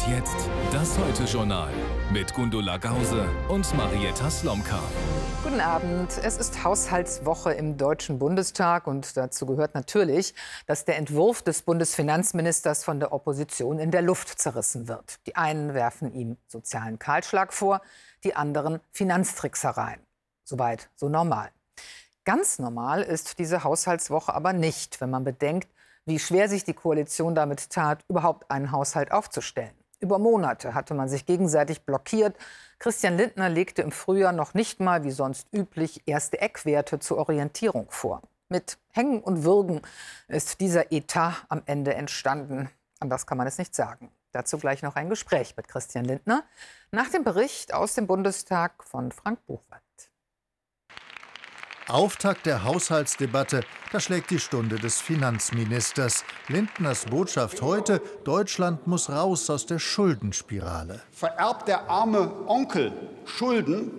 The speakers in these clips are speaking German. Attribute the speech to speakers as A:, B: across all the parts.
A: Und jetzt das Heute-Journal mit Gundula Gause und Marietta Slomka.
B: Guten Abend. Es ist Haushaltswoche im Deutschen Bundestag und dazu gehört natürlich, dass der Entwurf des Bundesfinanzministers von der Opposition in der Luft zerrissen wird. Die einen werfen ihm sozialen Kahlschlag vor, die anderen Finanztricksereien. Soweit so normal. Ganz normal ist diese Haushaltswoche aber nicht, wenn man bedenkt, wie schwer sich die Koalition damit tat, überhaupt einen Haushalt aufzustellen. Über Monate hatte man sich gegenseitig blockiert. Christian Lindner legte im Frühjahr noch nicht mal, wie sonst üblich, erste Eckwerte zur Orientierung vor. Mit Hängen und Würgen ist dieser Etat am Ende entstanden. Anders kann man es nicht sagen. Dazu gleich noch ein Gespräch mit Christian Lindner nach dem Bericht aus dem Bundestag von Frank Buchwald.
C: Auftakt der Haushaltsdebatte, da schlägt die Stunde des Finanzministers. Lindners Botschaft heute, Deutschland muss raus aus der Schuldenspirale.
D: Vererbt der arme Onkel Schulden,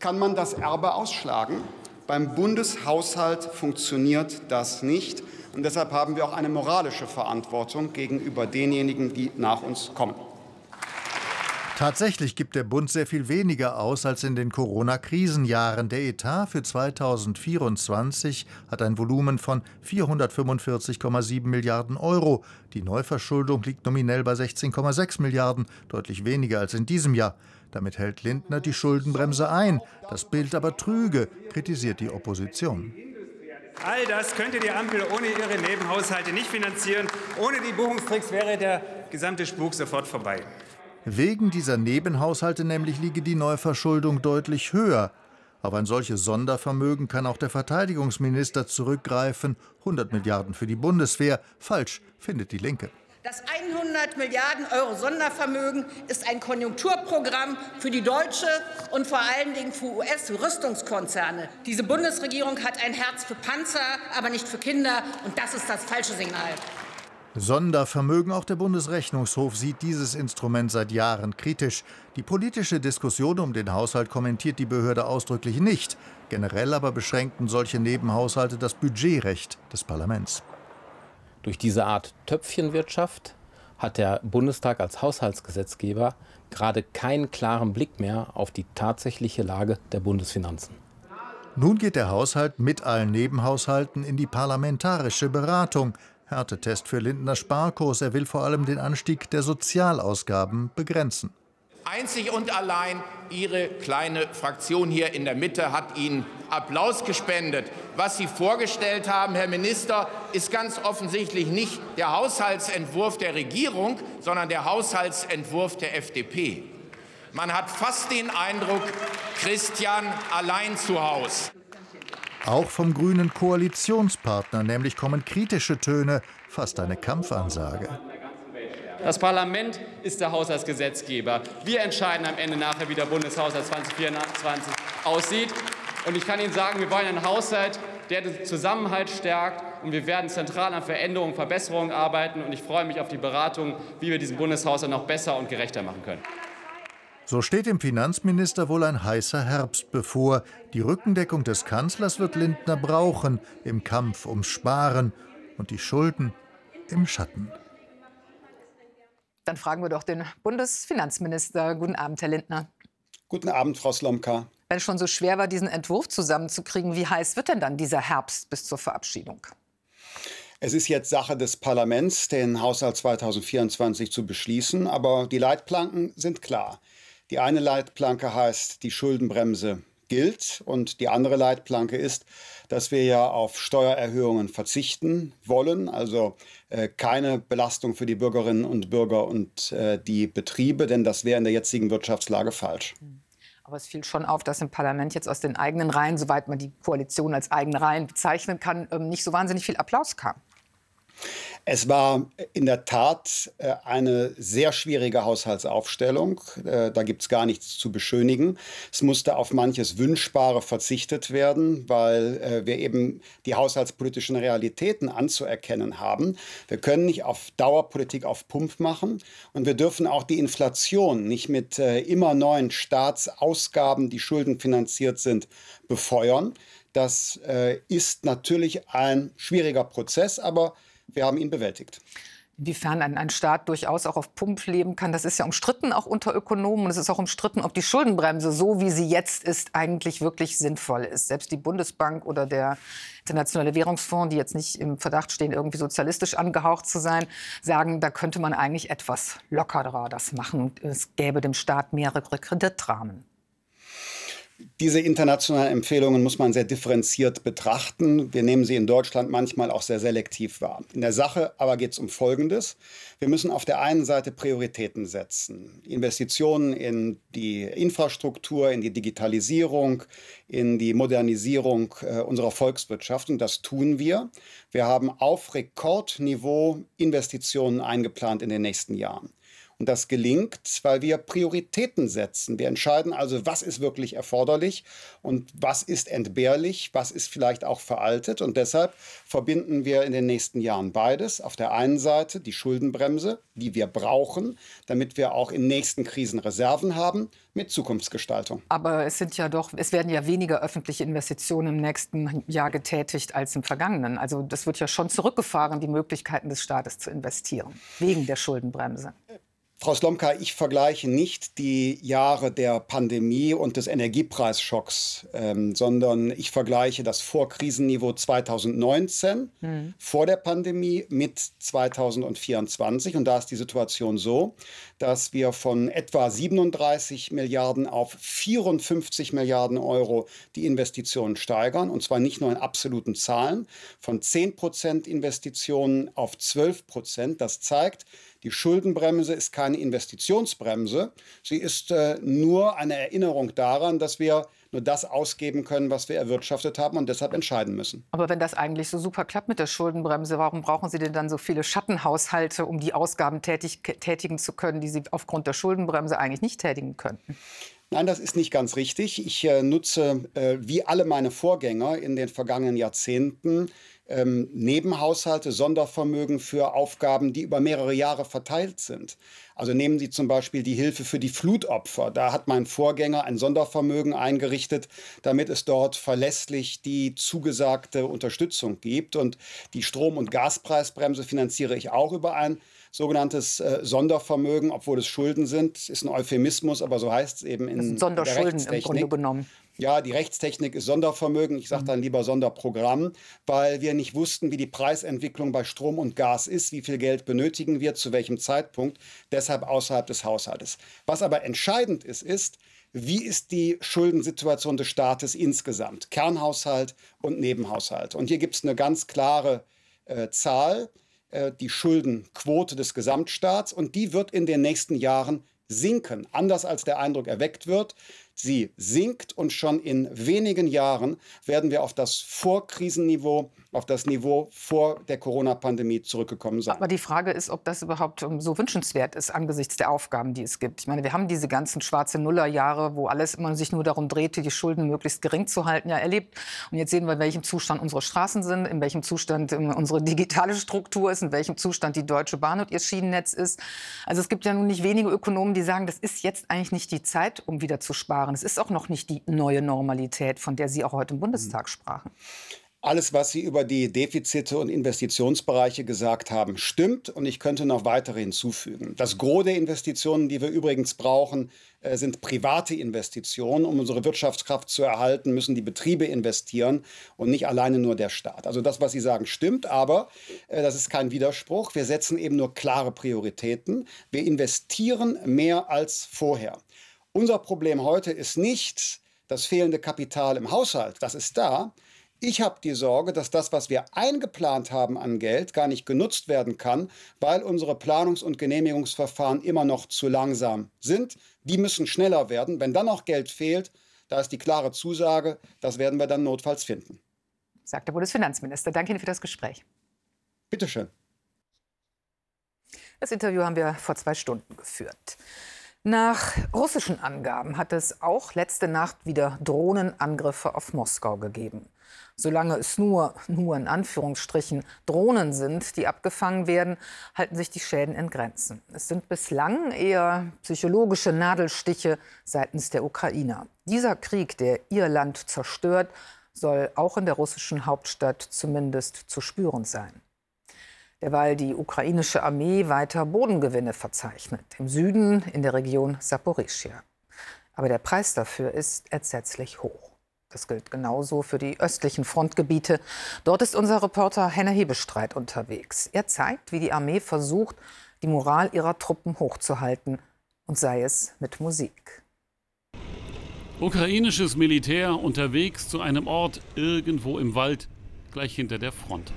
D: kann man das Erbe ausschlagen. Beim Bundeshaushalt funktioniert das nicht. Und deshalb haben wir auch eine moralische Verantwortung gegenüber denjenigen, die nach uns kommen.
C: Tatsächlich gibt der Bund sehr viel weniger aus als in den Corona-Krisenjahren. Der Etat für 2024 hat ein Volumen von 445,7 Milliarden Euro. Die Neuverschuldung liegt nominell bei 16,6 Milliarden, deutlich weniger als in diesem Jahr. Damit hält Lindner die Schuldenbremse ein. Das Bild aber trüge, kritisiert die Opposition.
E: All das könnte die Ampel ohne ihre Nebenhaushalte nicht finanzieren. Ohne die Buchungstricks wäre der gesamte Spuk sofort vorbei.
C: Wegen dieser Nebenhaushalte nämlich liege die Neuverschuldung deutlich höher. Auf ein solches Sondervermögen kann auch der Verteidigungsminister zurückgreifen. 100 Milliarden für die Bundeswehr. Falsch, findet die Linke.
F: Das 100 Milliarden Euro Sondervermögen ist ein Konjunkturprogramm für die deutsche und vor allen Dingen für US-Rüstungskonzerne. Diese Bundesregierung hat ein Herz für Panzer, aber nicht für Kinder. Und das ist das falsche Signal.
C: Sondervermögen. Auch der Bundesrechnungshof sieht dieses Instrument seit Jahren kritisch. Die politische Diskussion um den Haushalt kommentiert die Behörde ausdrücklich nicht. Generell aber beschränkten solche Nebenhaushalte das Budgetrecht des Parlaments.
G: Durch diese Art Töpfchenwirtschaft hat der Bundestag als Haushaltsgesetzgeber gerade keinen klaren Blick mehr auf die tatsächliche Lage der Bundesfinanzen.
C: Nun geht der Haushalt mit allen Nebenhaushalten in die parlamentarische Beratung. Härtetest für Lindner Sparkurs. Er will vor allem den Anstieg der Sozialausgaben begrenzen.
H: Einzig und allein Ihre kleine Fraktion hier in der Mitte hat Ihnen Applaus gespendet. Was Sie vorgestellt haben, Herr Minister, ist ganz offensichtlich nicht der Haushaltsentwurf der Regierung, sondern der Haushaltsentwurf der FDP. Man hat fast den Eindruck, Christian allein zu Hause.
C: Auch vom grünen Koalitionspartner nämlich kommen kritische Töne, fast eine Kampfansage.
I: Das Parlament ist der Haushaltsgesetzgeber. Wir entscheiden am Ende nachher, wie der Bundeshaushalt 2024 aussieht. Und ich kann Ihnen sagen, wir wollen einen Haushalt, der den Zusammenhalt stärkt. Und wir werden zentral an Veränderungen, Verbesserungen arbeiten. Und ich freue mich auf die Beratung, wie wir diesen Bundeshaushalt noch besser und gerechter machen können.
C: So steht dem Finanzminister wohl ein heißer Herbst bevor. Die Rückendeckung des Kanzlers wird Lindner brauchen im Kampf ums Sparen und die Schulden im Schatten.
B: Dann fragen wir doch den Bundesfinanzminister. Guten Abend, Herr Lindner.
D: Guten Abend, Frau Slomka.
B: Wenn es schon so schwer war, diesen Entwurf zusammenzukriegen, wie heiß wird denn dann dieser Herbst bis zur Verabschiedung?
D: Es ist jetzt Sache des Parlaments, den Haushalt 2024 zu beschließen, aber die Leitplanken sind klar. Die eine Leitplanke heißt, die Schuldenbremse gilt und die andere Leitplanke ist, dass wir ja auf Steuererhöhungen verzichten wollen, also äh, keine Belastung für die Bürgerinnen und Bürger und äh, die Betriebe, denn das wäre in der jetzigen Wirtschaftslage falsch.
B: Aber es fiel schon auf, dass im Parlament jetzt aus den eigenen Reihen, soweit man die Koalition als eigene Reihen bezeichnen kann, ähm, nicht so wahnsinnig viel Applaus kam.
D: Es war in der Tat äh, eine sehr schwierige Haushaltsaufstellung. Äh, da gibt es gar nichts zu beschönigen. Es musste auf manches Wünschbare verzichtet werden, weil äh, wir eben die haushaltspolitischen Realitäten anzuerkennen haben. Wir können nicht auf Dauerpolitik auf Pump machen und wir dürfen auch die Inflation nicht mit immer neuen Staatsausgaben, die schuldenfinanziert sind, befeuern. Das ist natürlich ein schwieriger Prozess, aber wir haben ihn bewältigt.
B: Inwiefern ein, ein Staat durchaus auch auf Pump leben kann, das ist ja umstritten, auch unter Ökonomen. Und es ist auch umstritten, ob die Schuldenbremse, so wie sie jetzt ist, eigentlich wirklich sinnvoll ist. Selbst die Bundesbank oder der Internationale Währungsfonds, die jetzt nicht im Verdacht stehen, irgendwie sozialistisch angehaucht zu sein, sagen, da könnte man eigentlich etwas lockerer das machen. Es gäbe dem Staat mehrere Kreditrahmen.
D: Diese internationalen Empfehlungen muss man sehr differenziert betrachten. Wir nehmen sie in Deutschland manchmal auch sehr selektiv wahr. In der Sache aber geht es um Folgendes. Wir müssen auf der einen Seite Prioritäten setzen. Investitionen in die Infrastruktur, in die Digitalisierung, in die Modernisierung äh, unserer Volkswirtschaft. Und das tun wir. Wir haben auf Rekordniveau Investitionen eingeplant in den nächsten Jahren. Und das gelingt, weil wir Prioritäten setzen. Wir entscheiden also, was ist wirklich erforderlich und was ist entbehrlich, was ist vielleicht auch veraltet. Und deshalb verbinden wir in den nächsten Jahren beides. Auf der einen Seite die Schuldenbremse, die wir brauchen, damit wir auch in nächsten Krisen Reserven haben, mit Zukunftsgestaltung.
B: Aber es sind ja doch, es werden ja weniger öffentliche Investitionen im nächsten Jahr getätigt als im vergangenen. Also das wird ja schon zurückgefahren, die Möglichkeiten des Staates zu investieren, wegen der Schuldenbremse.
D: Frau Slomka, ich vergleiche nicht die Jahre der Pandemie und des Energiepreisschocks, ähm, sondern ich vergleiche das Vorkrisenniveau 2019 mhm. vor der Pandemie mit 2024. Und da ist die Situation so, dass wir von etwa 37 Milliarden auf 54 Milliarden Euro die Investitionen steigern. Und zwar nicht nur in absoluten Zahlen, von 10 Prozent Investitionen auf 12 Prozent. Das zeigt, die Schuldenbremse ist keine Investitionsbremse. Sie ist äh, nur eine Erinnerung daran, dass wir nur das ausgeben können, was wir erwirtschaftet haben und deshalb entscheiden müssen.
B: Aber wenn das eigentlich so super klappt mit der Schuldenbremse, warum brauchen Sie denn dann so viele Schattenhaushalte, um die Ausgaben tätig, tätigen zu können, die Sie aufgrund der Schuldenbremse eigentlich nicht tätigen könnten?
D: Nein, das ist nicht ganz richtig. Ich äh, nutze, äh, wie alle meine Vorgänger in den vergangenen Jahrzehnten, ähm, Nebenhaushalte, Sondervermögen für Aufgaben, die über mehrere Jahre verteilt sind. Also nehmen Sie zum Beispiel die Hilfe für die Flutopfer. Da hat mein Vorgänger ein Sondervermögen eingerichtet, damit es dort verlässlich die zugesagte Unterstützung gibt. Und die Strom- und Gaspreisbremse finanziere ich auch über ein sogenanntes äh, Sondervermögen, obwohl es Schulden sind, ist ein Euphemismus, aber so heißt es eben in
B: Sonderschulden
D: der
B: im Grunde genommen.
D: Ja, die Rechtstechnik ist Sondervermögen. Ich sage dann lieber Sonderprogramm, weil wir nicht wussten, wie die Preisentwicklung bei Strom und Gas ist, wie viel Geld benötigen wir, zu welchem Zeitpunkt, deshalb außerhalb des Haushaltes. Was aber entscheidend ist, ist, wie ist die Schuldensituation des Staates insgesamt? Kernhaushalt und Nebenhaushalt. Und hier gibt es eine ganz klare äh, Zahl, die Schuldenquote des Gesamtstaats. Und die wird in den nächsten Jahren sinken. Anders als der Eindruck erweckt wird. Sie sinkt und schon in wenigen Jahren werden wir auf das Vorkrisenniveau, auf das Niveau vor der Corona-Pandemie zurückgekommen sein.
B: Aber die Frage ist, ob das überhaupt ähm, so wünschenswert ist angesichts der Aufgaben, die es gibt. Ich meine, wir haben diese ganzen schwarze Nullerjahre, wo alles immer sich nur darum drehte, die Schulden möglichst gering zu halten, ja erlebt. Und jetzt sehen wir, in welchem Zustand unsere Straßen sind, in welchem Zustand ähm, unsere digitale Struktur ist, in welchem Zustand die Deutsche Bahn und ihr Schienennetz ist. Also es gibt ja nun nicht wenige Ökonomen, die sagen, das ist jetzt eigentlich nicht die Zeit, um wieder zu sparen sparen. Es ist auch noch nicht die neue Normalität, von der Sie auch heute im Bundestag sprachen.
D: Alles, was Sie über die Defizite und Investitionsbereiche gesagt haben, stimmt und ich könnte noch weitere hinzufügen. Das Gros der Investitionen, die wir übrigens brauchen, äh, sind private Investitionen. Um unsere Wirtschaftskraft zu erhalten, müssen die Betriebe investieren und nicht alleine nur der Staat. Also das, was Sie sagen, stimmt, aber äh, das ist kein Widerspruch. Wir setzen eben nur klare Prioritäten. Wir investieren mehr als vorher. Unser Problem heute ist nicht das fehlende Kapital im Haushalt, das ist da. Ich habe die Sorge, dass das, was wir eingeplant haben an Geld, gar nicht genutzt werden kann, weil unsere Planungs- und Genehmigungsverfahren immer noch zu langsam sind. Die müssen schneller werden. Wenn dann noch Geld fehlt, da ist die klare Zusage, das werden wir dann notfalls finden.
B: Sagt der Bundesfinanzminister. Danke Ihnen für das Gespräch.
D: Bitte schön.
B: Das Interview haben wir vor zwei Stunden geführt. Nach russischen Angaben hat es auch letzte Nacht wieder Drohnenangriffe auf Moskau gegeben. Solange es nur, nur in Anführungsstrichen Drohnen sind, die abgefangen werden, halten sich die Schäden in Grenzen. Es sind bislang eher psychologische Nadelstiche seitens der Ukrainer. Dieser Krieg, der ihr Land zerstört, soll auch in der russischen Hauptstadt zumindest zu spüren sein. Derweil die ukrainische Armee weiter Bodengewinne verzeichnet, im Süden in der Region Saporischia. Aber der Preis dafür ist entsetzlich hoch. Das gilt genauso für die östlichen Frontgebiete. Dort ist unser Reporter Henner Hebestreit unterwegs. Er zeigt, wie die Armee versucht, die Moral ihrer Truppen hochzuhalten, und sei es mit Musik.
J: Ukrainisches Militär unterwegs zu einem Ort irgendwo im Wald, gleich hinter der Front.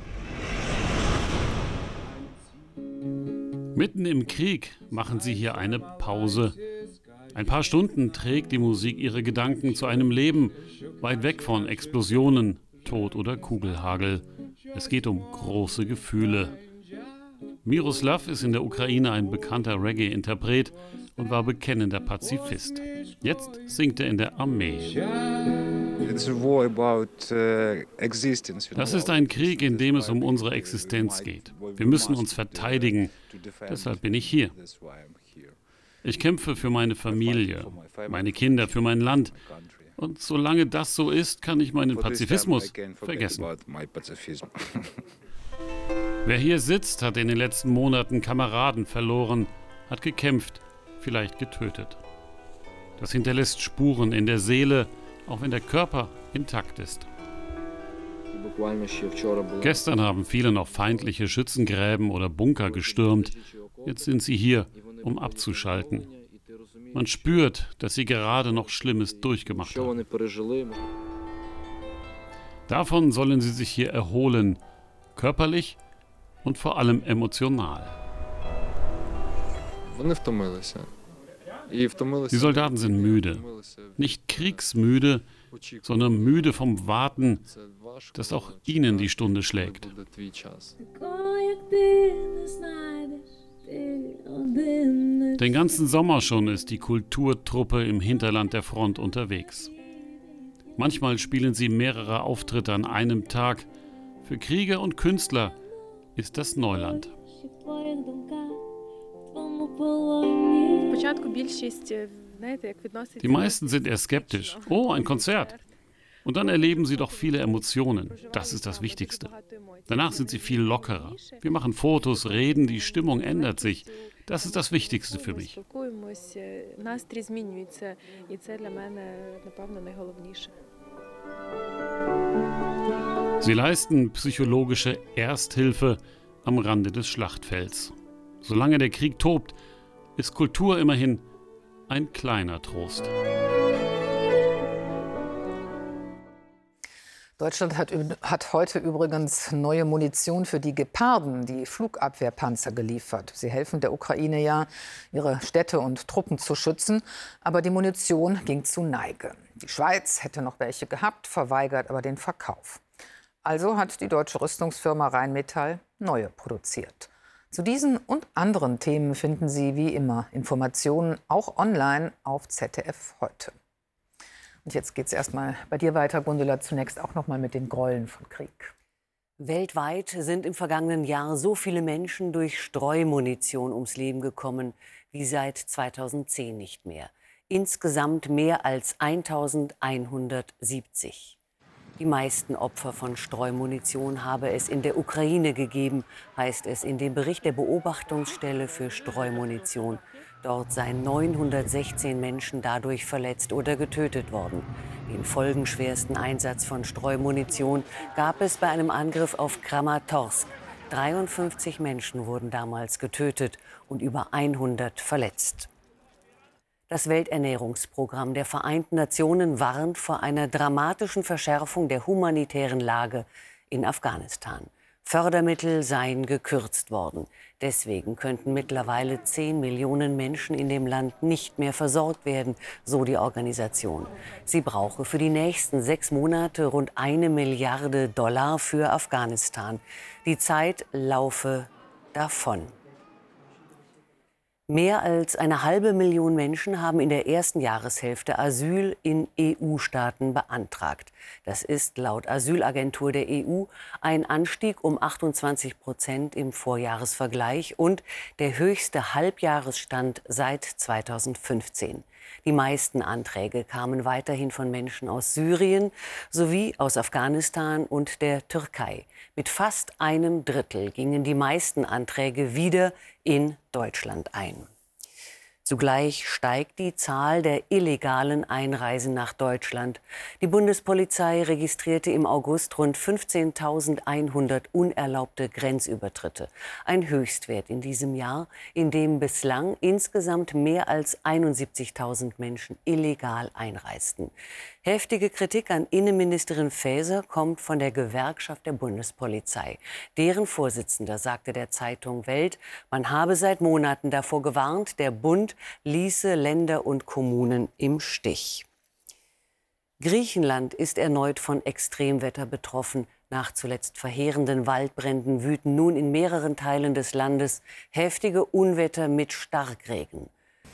J: Mitten im Krieg machen sie hier eine Pause. Ein paar Stunden trägt die Musik ihre Gedanken zu einem Leben weit weg von Explosionen, Tod oder Kugelhagel. Es geht um große Gefühle. Miroslav ist in der Ukraine ein bekannter Reggae-Interpret und war bekennender Pazifist. Jetzt singt er in der Armee. Das ist ein Krieg, in dem es um unsere Existenz geht. Wir müssen uns verteidigen. Deshalb bin ich hier. Ich kämpfe für meine Familie, meine Kinder, für mein Land. Und solange das so ist, kann ich meinen Pazifismus vergessen. Wer hier sitzt, hat in den letzten Monaten Kameraden verloren, hat gekämpft, vielleicht getötet. Das hinterlässt Spuren in der Seele, auch wenn der Körper intakt ist. Gestern haben viele noch feindliche Schützengräben oder Bunker gestürmt. Jetzt sind sie hier, um abzuschalten. Man spürt, dass sie gerade noch Schlimmes durchgemacht haben. Davon sollen sie sich hier erholen, körperlich und vor allem emotional. Die Soldaten sind müde. Nicht kriegsmüde, sondern müde vom Warten, dass auch ihnen die Stunde schlägt. Den ganzen Sommer schon ist die Kulturtruppe im Hinterland der Front unterwegs. Manchmal spielen sie mehrere Auftritte an einem Tag. Für Krieger und Künstler ist das Neuland. Die meisten sind eher skeptisch. Oh, ein Konzert. Und dann erleben sie doch viele Emotionen. Das ist das Wichtigste. Danach sind sie viel lockerer. Wir machen Fotos, reden, die Stimmung ändert sich. Das ist das Wichtigste für mich. Sie leisten psychologische Ersthilfe am Rande des Schlachtfelds. Solange der Krieg tobt, ist Kultur immerhin ein kleiner Trost.
B: Deutschland hat, hat, heute übrigens neue Munition für die Geparden, die Flugabwehrpanzer, geliefert. Sie helfen der Ukraine ja, ihre Städte und Truppen zu schützen. Aber die Munition ging zu Neige. Die Schweiz hätte noch welche gehabt, verweigert aber den Verkauf. Also hat die deutsche Rüstungsfirma Rheinmetall neue produziert. Zu diesen und anderen Themen finden Sie wie immer Informationen auch online auf ZDF heute. Und jetzt geht es erstmal bei dir weiter, Gundula, zunächst auch noch mal mit den Gräueln von Krieg.
K: Weltweit sind im vergangenen Jahr so viele Menschen durch Streumunition ums Leben gekommen wie seit 2010 nicht mehr. Insgesamt mehr als 1170. Die meisten Opfer von Streumunition habe es in der Ukraine gegeben, heißt es in dem Bericht der Beobachtungsstelle für Streumunition. Dort seien 916 Menschen dadurch verletzt oder getötet worden. Den folgenschwersten Einsatz von Streumunition gab es bei einem Angriff auf Kramatorsk. 53 Menschen wurden damals getötet und über 100 verletzt. Das Welternährungsprogramm der Vereinten Nationen warnt vor einer dramatischen Verschärfung der humanitären Lage in Afghanistan. Fördermittel seien gekürzt worden. Deswegen könnten mittlerweile 10 Millionen Menschen in dem Land nicht mehr versorgt werden, so die Organisation. Sie brauche für die nächsten sechs Monate rund eine Milliarde Dollar für Afghanistan. Die Zeit laufe davon. Mehr als eine halbe Million Menschen haben in der ersten Jahreshälfte Asyl in EU-Staaten beantragt. Das ist laut Asylagentur der EU ein Anstieg um 28 Prozent im Vorjahresvergleich und der höchste Halbjahresstand seit 2015. Die meisten Anträge kamen weiterhin von Menschen aus Syrien sowie aus Afghanistan und der Türkei. Mit fast einem Drittel gingen die meisten Anträge wieder in Deutschland ein. Zugleich steigt die Zahl der illegalen Einreisen nach Deutschland. Die Bundespolizei registrierte im August rund 15.100 unerlaubte Grenzübertritte. Ein Höchstwert in diesem Jahr, in dem bislang insgesamt mehr als 71.000 Menschen illegal einreisten. Heftige Kritik an Innenministerin Faeser kommt von der Gewerkschaft der Bundespolizei. Deren Vorsitzender sagte der Zeitung Welt, man habe seit Monaten davor gewarnt, der Bund ließe Länder und Kommunen im Stich. Griechenland ist erneut von Extremwetter betroffen. Nach zuletzt verheerenden Waldbränden wüten nun in mehreren Teilen des Landes heftige Unwetter mit Starkregen.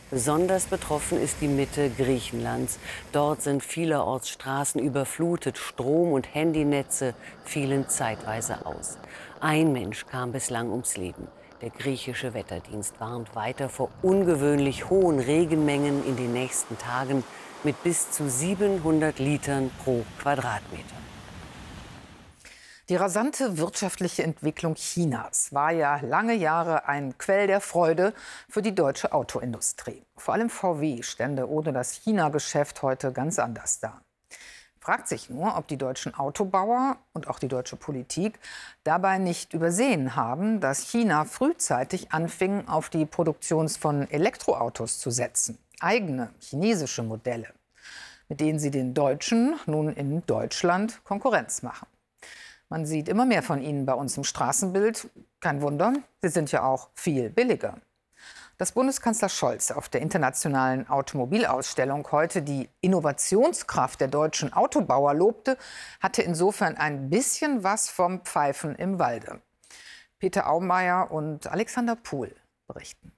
K: Besonders betroffen ist die Mitte Griechenlands. Dort sind vielerorts Straßen überflutet, Strom- und Handynetze fielen zeitweise aus. Ein Mensch kam bislang ums Leben. Der griechische Wetterdienst warnt weiter vor ungewöhnlich hohen Regenmengen in den nächsten Tagen mit bis zu 700 Litern pro Quadratmeter.
B: Die rasante wirtschaftliche Entwicklung Chinas war ja lange Jahre ein Quell der Freude für die deutsche Autoindustrie. Vor allem VW stände ohne das China-Geschäft heute ganz anders da. Fragt sich nur, ob die deutschen Autobauer und auch die deutsche Politik dabei nicht übersehen haben, dass China frühzeitig anfing, auf die Produktion von Elektroautos zu setzen. Eigene chinesische Modelle, mit denen sie den Deutschen nun in Deutschland Konkurrenz machen. Man sieht immer mehr von ihnen bei uns im Straßenbild. Kein Wunder, sie sind ja auch viel billiger. Dass Bundeskanzler Scholz auf der internationalen Automobilausstellung heute die Innovationskraft der deutschen Autobauer lobte, hatte insofern ein bisschen was vom Pfeifen im Walde. Peter Aumeier und Alexander Pohl berichten.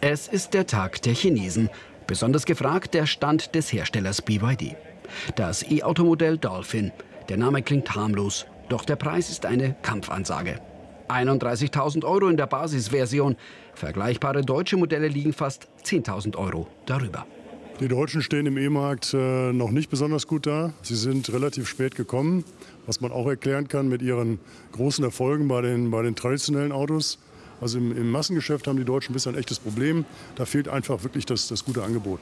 L: Es ist der Tag der Chinesen. Besonders gefragt der Stand des Herstellers BYD. Das E-Automodell Dolphin der Name klingt harmlos, doch der Preis ist eine Kampfansage. 31.000 Euro in der Basisversion. Vergleichbare deutsche Modelle liegen fast 10.000 Euro darüber.
M: Die Deutschen stehen im E-Markt äh, noch nicht besonders gut da. Sie sind relativ spät gekommen, was man auch erklären kann mit ihren großen Erfolgen bei den, bei den traditionellen Autos. Also im, im Massengeschäft haben die Deutschen bisher ein echtes Problem. Da fehlt einfach wirklich das, das gute Angebot.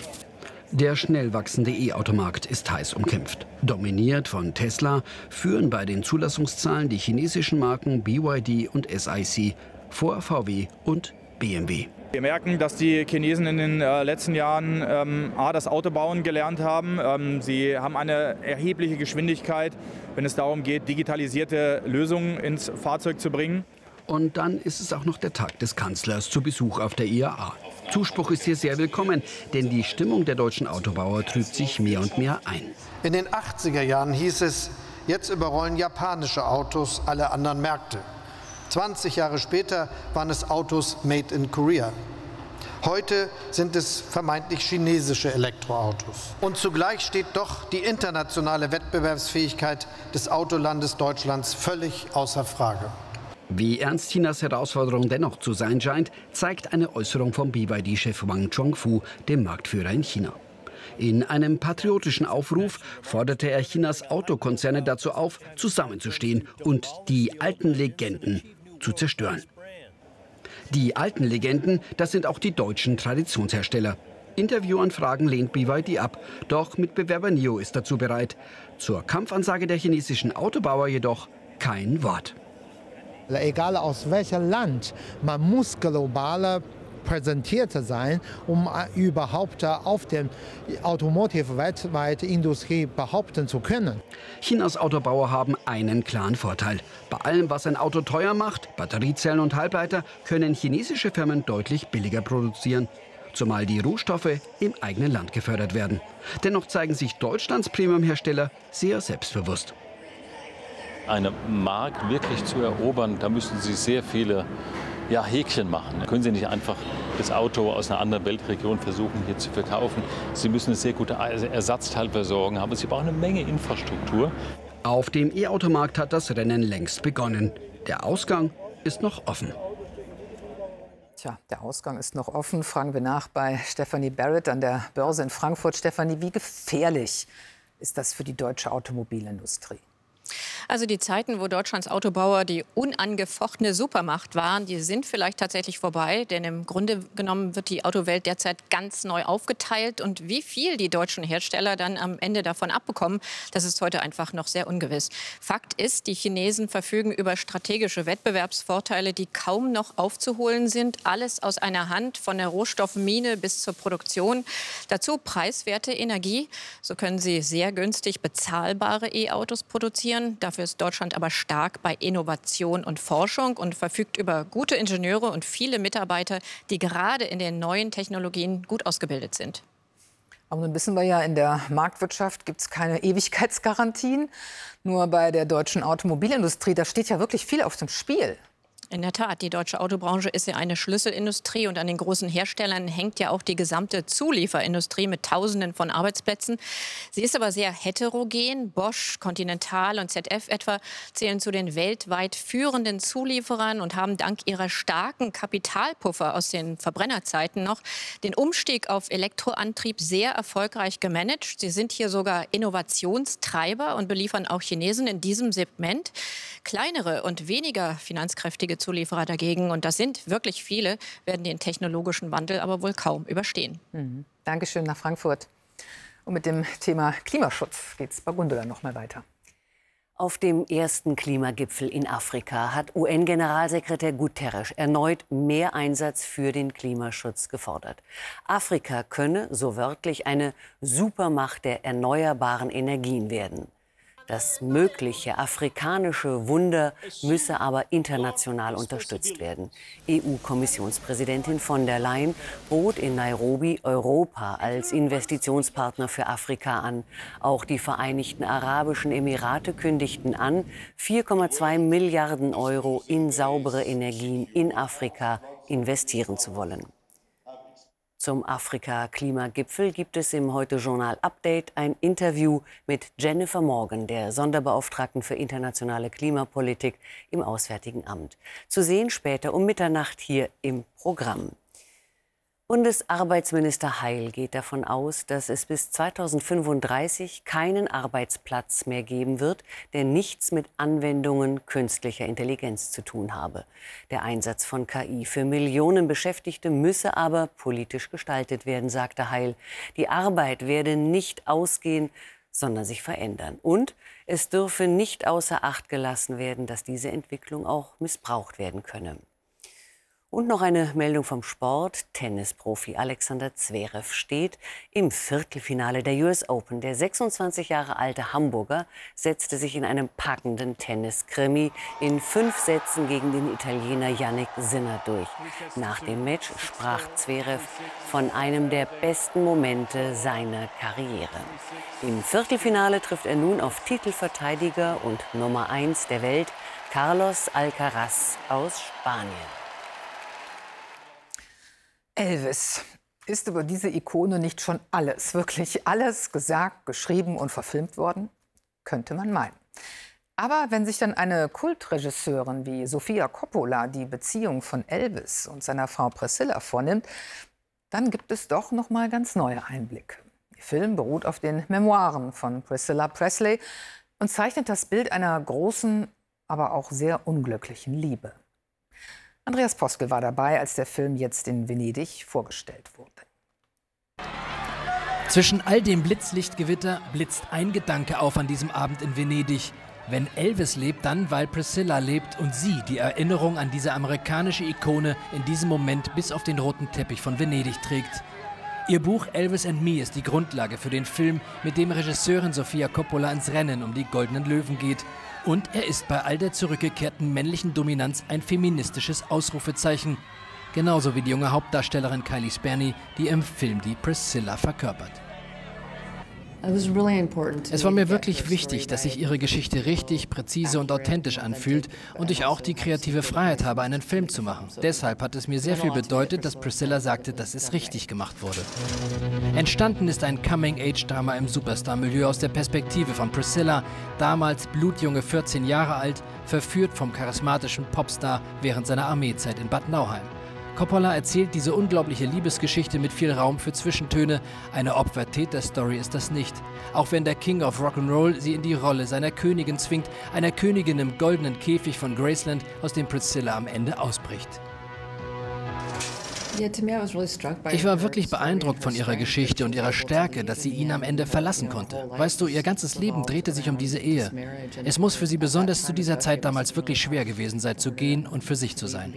L: Der schnell wachsende E-Automarkt ist heiß umkämpft. Dominiert von Tesla führen bei den Zulassungszahlen die chinesischen Marken BYD und SIC vor VW und BMW.
N: Wir merken, dass die Chinesen in den äh, letzten Jahren ähm, A, das Autobauen gelernt haben. Ähm, sie haben eine erhebliche Geschwindigkeit, wenn es darum geht, digitalisierte Lösungen ins Fahrzeug zu bringen.
L: Und dann ist es auch noch der Tag des Kanzlers zu Besuch auf der IAA. Zuspruch ist hier sehr willkommen, denn die Stimmung der deutschen Autobauer trübt sich mehr und mehr ein.
O: In den 80er Jahren hieß es, jetzt überrollen japanische Autos alle anderen Märkte. 20 Jahre später waren es Autos made in Korea. Heute sind es vermeintlich chinesische Elektroautos. Und zugleich steht doch die internationale Wettbewerbsfähigkeit des Autolandes Deutschlands völlig außer Frage.
L: Wie ernst Chinas Herausforderung dennoch zu sein scheint, zeigt eine Äußerung vom BYD-Chef Wang Chongfu, dem Marktführer in China. In einem patriotischen Aufruf forderte er Chinas Autokonzerne dazu auf, zusammenzustehen und die alten Legenden zu zerstören. Die alten Legenden, das sind auch die deutschen Traditionshersteller. Interviewanfragen lehnt BYD ab, doch Mitbewerber NIO ist dazu bereit. Zur Kampfansage der chinesischen Autobauer jedoch kein Wort.
P: Egal aus welchem Land, man muss globaler präsentiert sein, um überhaupt auf der Automotive weltweit Industrie behaupten zu können.
L: Chinas Autobauer haben einen klaren Vorteil. Bei allem, was ein Auto teuer macht, Batteriezellen und Halbleiter, können chinesische Firmen deutlich billiger produzieren. Zumal die Rohstoffe im eigenen Land gefördert werden. Dennoch zeigen sich Deutschlands Premiumhersteller sehr selbstbewusst
Q: einen Markt wirklich zu erobern, da müssen sie sehr viele ja, Häkchen machen. Können Sie nicht einfach das Auto aus einer anderen Weltregion versuchen hier zu verkaufen? Sie müssen eine sehr gute Ersatzteilversorgung haben. Sie brauchen eine Menge Infrastruktur.
L: Auf dem E-Automarkt hat das Rennen längst begonnen. Der Ausgang ist noch offen.
B: Tja, der Ausgang ist noch offen. Fragen wir nach bei Stephanie Barrett an der Börse in Frankfurt. Stephanie, wie gefährlich ist das für die deutsche Automobilindustrie?
R: Also die Zeiten, wo Deutschlands Autobauer die unangefochtene Supermacht waren, die sind vielleicht tatsächlich vorbei. Denn im Grunde genommen wird die Autowelt derzeit ganz neu aufgeteilt. Und wie viel die deutschen Hersteller dann am Ende davon abbekommen, das ist heute einfach noch sehr ungewiss. Fakt ist, die Chinesen verfügen über strategische Wettbewerbsvorteile, die kaum noch aufzuholen sind. Alles aus einer Hand, von der Rohstoffmine bis zur Produktion. Dazu preiswerte Energie. So können sie sehr günstig bezahlbare E-Autos produzieren. Dafür ist Deutschland aber stark bei Innovation und Forschung und verfügt über gute Ingenieure und viele Mitarbeiter, die gerade in den neuen Technologien gut ausgebildet sind.
B: Aber nun wissen wir ja, in der Marktwirtschaft gibt es keine Ewigkeitsgarantien. Nur bei der deutschen Automobilindustrie, da steht ja wirklich viel auf dem Spiel.
R: In der Tat, die deutsche Autobranche ist ja eine Schlüsselindustrie und an den großen Herstellern hängt ja auch die gesamte Zulieferindustrie mit Tausenden von Arbeitsplätzen. Sie ist aber sehr heterogen. Bosch, Continental und ZF etwa zählen zu den weltweit führenden Zulieferern und haben dank ihrer starken Kapitalpuffer aus den Verbrennerzeiten noch den Umstieg auf Elektroantrieb sehr erfolgreich gemanagt. Sie sind hier sogar Innovationstreiber und beliefern auch Chinesen in diesem Segment. Kleinere und weniger finanzkräftige Zulieferer dagegen, und das sind wirklich viele, werden den technologischen Wandel aber wohl kaum überstehen.
B: Mhm. Dankeschön nach Frankfurt. Und mit dem Thema Klimaschutz geht es bei Gundula noch mal weiter.
K: Auf dem ersten Klimagipfel in Afrika hat UN-Generalsekretär Guterres erneut mehr Einsatz für den Klimaschutz gefordert. Afrika könne, so wörtlich, eine Supermacht der erneuerbaren Energien werden. Das mögliche afrikanische Wunder müsse aber international unterstützt werden. EU-Kommissionspräsidentin von der Leyen bot in Nairobi Europa als Investitionspartner für Afrika an. Auch die Vereinigten Arabischen Emirate kündigten an, 4,2 Milliarden Euro in saubere Energien in Afrika investieren zu wollen. Zum Afrika-Klimagipfel gibt es im Heute-Journal-Update ein Interview mit Jennifer Morgan, der Sonderbeauftragten für internationale Klimapolitik im Auswärtigen Amt. Zu sehen später um Mitternacht hier im Programm. Bundesarbeitsminister Heil geht davon aus, dass es bis 2035 keinen Arbeitsplatz mehr geben wird, der nichts mit Anwendungen künstlicher Intelligenz zu tun habe. Der Einsatz von KI für Millionen Beschäftigte müsse aber politisch gestaltet werden, sagte Heil. Die Arbeit werde nicht ausgehen, sondern sich verändern. Und es dürfe nicht außer Acht gelassen werden, dass diese Entwicklung auch missbraucht werden könne. Und noch eine Meldung vom Sport. Tennisprofi Alexander Zverev steht im Viertelfinale der US Open. Der 26 Jahre alte Hamburger setzte sich in einem packenden Tenniskrimi in fünf Sätzen gegen den Italiener Yannick Sinner durch. Nach dem Match sprach Zverev von einem der besten Momente seiner Karriere. Im Viertelfinale trifft er nun auf Titelverteidiger und Nummer 1 der Welt Carlos Alcaraz aus Spanien.
B: Elvis. Ist über diese Ikone nicht schon alles, wirklich alles gesagt, geschrieben und verfilmt worden? Könnte man meinen. Aber wenn sich dann eine Kultregisseurin wie Sofia Coppola die Beziehung von Elvis und seiner Frau Priscilla vornimmt, dann gibt es doch noch mal ganz neue Einblicke. Der Film beruht auf den Memoiren von Priscilla Presley und zeichnet das Bild einer großen, aber auch sehr unglücklichen Liebe. Andreas Poskel war dabei, als der Film jetzt in Venedig vorgestellt wurde.
S: Zwischen all dem Blitzlichtgewitter blitzt ein Gedanke auf an diesem Abend in Venedig. Wenn Elvis lebt, dann weil Priscilla lebt und sie die Erinnerung an diese amerikanische Ikone in diesem Moment bis auf den roten Teppich von Venedig trägt. Ihr Buch Elvis and Me ist die Grundlage für den Film, mit dem Regisseurin Sofia Coppola ins Rennen um die Goldenen Löwen geht. Und er ist bei all der zurückgekehrten männlichen Dominanz ein feministisches Ausrufezeichen. Genauso wie die junge Hauptdarstellerin Kylie Sperny, die im Film die Priscilla verkörpert. Es war mir wirklich wichtig, dass sich ihre Geschichte richtig, präzise und authentisch anfühlt und ich auch die kreative Freiheit habe, einen Film zu machen. Deshalb hat es mir sehr viel bedeutet, dass Priscilla sagte, dass es richtig gemacht wurde. Entstanden ist ein Coming-Age-Drama im Superstar-Milieu aus der Perspektive von Priscilla, damals blutjunge 14 Jahre alt, verführt vom charismatischen Popstar während seiner Armeezeit in Bad Nauheim. Coppola erzählt diese unglaubliche Liebesgeschichte mit viel Raum für Zwischentöne. Eine Opfer-Täter-Story ist das nicht. Auch wenn der King of Rock'n'Roll sie in die Rolle seiner Königin zwingt, einer Königin im goldenen Käfig von Graceland, aus dem Priscilla am Ende ausbricht. Ich war wirklich beeindruckt von ihrer Geschichte und ihrer Stärke, dass sie ihn am Ende verlassen konnte. Weißt du, ihr ganzes Leben drehte sich um diese Ehe. Es muss für sie besonders zu dieser Zeit damals wirklich schwer gewesen sein, zu gehen und für sich zu sein.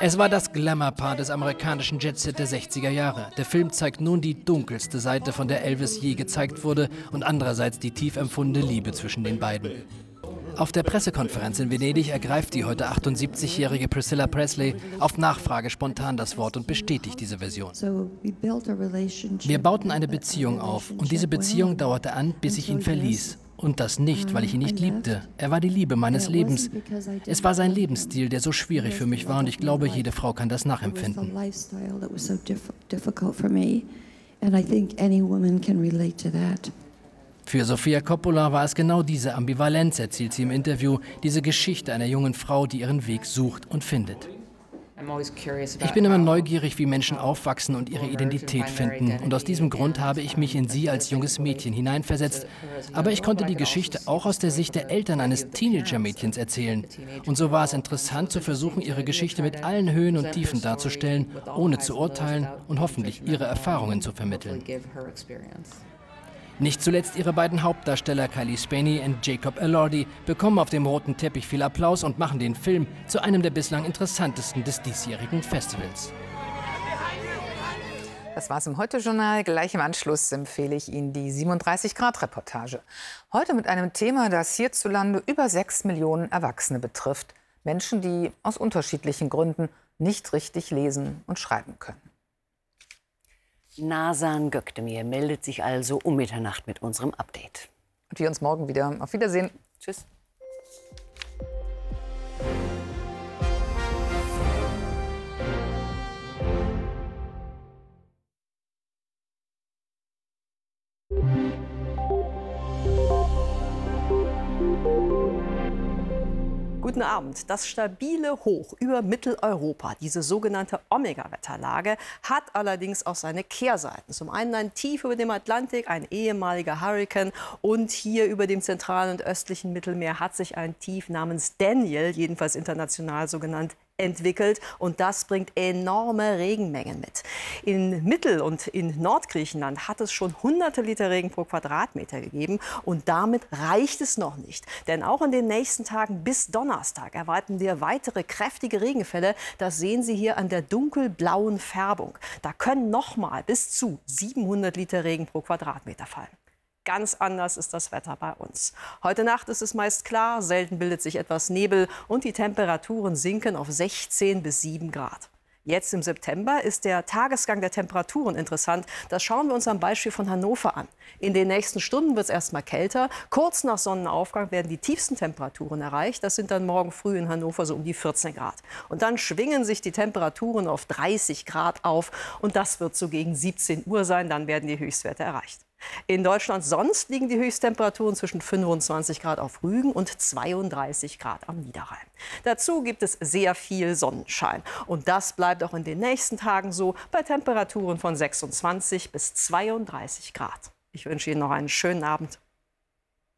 S: Es war das Glamour-Paar des amerikanischen Jetset der 60er Jahre. Der Film zeigt nun die dunkelste Seite, von der Elvis je gezeigt wurde, und andererseits die tief empfundene Liebe zwischen den beiden. Auf der Pressekonferenz in Venedig ergreift die heute 78-jährige Priscilla Presley auf Nachfrage spontan das Wort und bestätigt diese Version. Wir bauten eine Beziehung auf und diese Beziehung dauerte an, bis ich ihn verließ. Und das nicht, weil ich ihn nicht liebte. Er war die Liebe meines Lebens. Es war sein Lebensstil, der so schwierig für mich war und ich glaube, jede Frau kann das nachempfinden. Für Sofia Coppola war es genau diese Ambivalenz, erzählt sie im Interview, diese Geschichte einer jungen Frau, die ihren Weg sucht und findet. Ich bin immer neugierig, wie Menschen aufwachsen und ihre Identität finden. Und aus diesem Grund habe ich mich in sie als junges Mädchen hineinversetzt. Aber ich konnte die Geschichte auch aus der Sicht der Eltern eines Teenager-Mädchens erzählen. Und so war es interessant zu versuchen, ihre Geschichte mit allen Höhen und Tiefen darzustellen, ohne zu urteilen und hoffentlich ihre Erfahrungen zu vermitteln. Nicht zuletzt ihre beiden Hauptdarsteller Kylie Spaney und Jacob Elordi bekommen auf dem roten Teppich viel Applaus und machen den Film zu einem der bislang interessantesten des diesjährigen Festivals.
B: Das war es im Heute-Journal. Gleich im Anschluss empfehle ich Ihnen die 37-Grad-Reportage. Heute mit einem Thema, das hierzulande über sechs Millionen Erwachsene betrifft. Menschen, die aus unterschiedlichen Gründen nicht richtig lesen und schreiben können.
K: Nasan Gökdemir meldet sich also um Mitternacht mit unserem Update.
B: Und wir uns morgen wieder. Auf Wiedersehen. Tschüss.
T: Guten Abend. Das stabile Hoch über Mitteleuropa, diese sogenannte Omega-Wetterlage, hat allerdings auch seine Kehrseiten. Zum einen ein Tief über dem Atlantik, ein ehemaliger Hurrikan und hier über dem zentralen und östlichen Mittelmeer hat sich ein Tief namens Daniel, jedenfalls international so genannt, entwickelt und das bringt enorme Regenmengen mit. In Mittel- und in Nordgriechenland hat es schon hunderte Liter Regen pro Quadratmeter gegeben und damit reicht es noch nicht. Denn auch in den nächsten Tagen bis Donnerstag erwarten wir weitere kräftige Regenfälle. Das sehen Sie hier an der dunkelblauen Färbung. Da können noch mal bis zu 700 Liter Regen pro Quadratmeter fallen. Ganz anders ist das Wetter bei uns. Heute Nacht ist es meist klar, selten bildet sich etwas Nebel und die Temperaturen sinken auf 16 bis 7 Grad. Jetzt im September ist der Tagesgang der Temperaturen interessant. Das schauen wir uns am Beispiel von Hannover an. In den nächsten Stunden wird es erstmal kälter. Kurz nach Sonnenaufgang werden die tiefsten Temperaturen erreicht. Das sind dann morgen früh in Hannover so um die 14 Grad. Und dann schwingen sich die Temperaturen auf 30 Grad auf. Und das wird so gegen 17 Uhr sein. Dann werden die Höchstwerte erreicht. In Deutschland sonst liegen die Höchsttemperaturen zwischen 25 Grad auf Rügen und 32 Grad am Niederrhein. Dazu gibt es sehr viel Sonnenschein. Und das bleibt auch in den nächsten Tagen so bei Temperaturen von 26 bis 32 Grad. Ich wünsche Ihnen noch einen schönen Abend.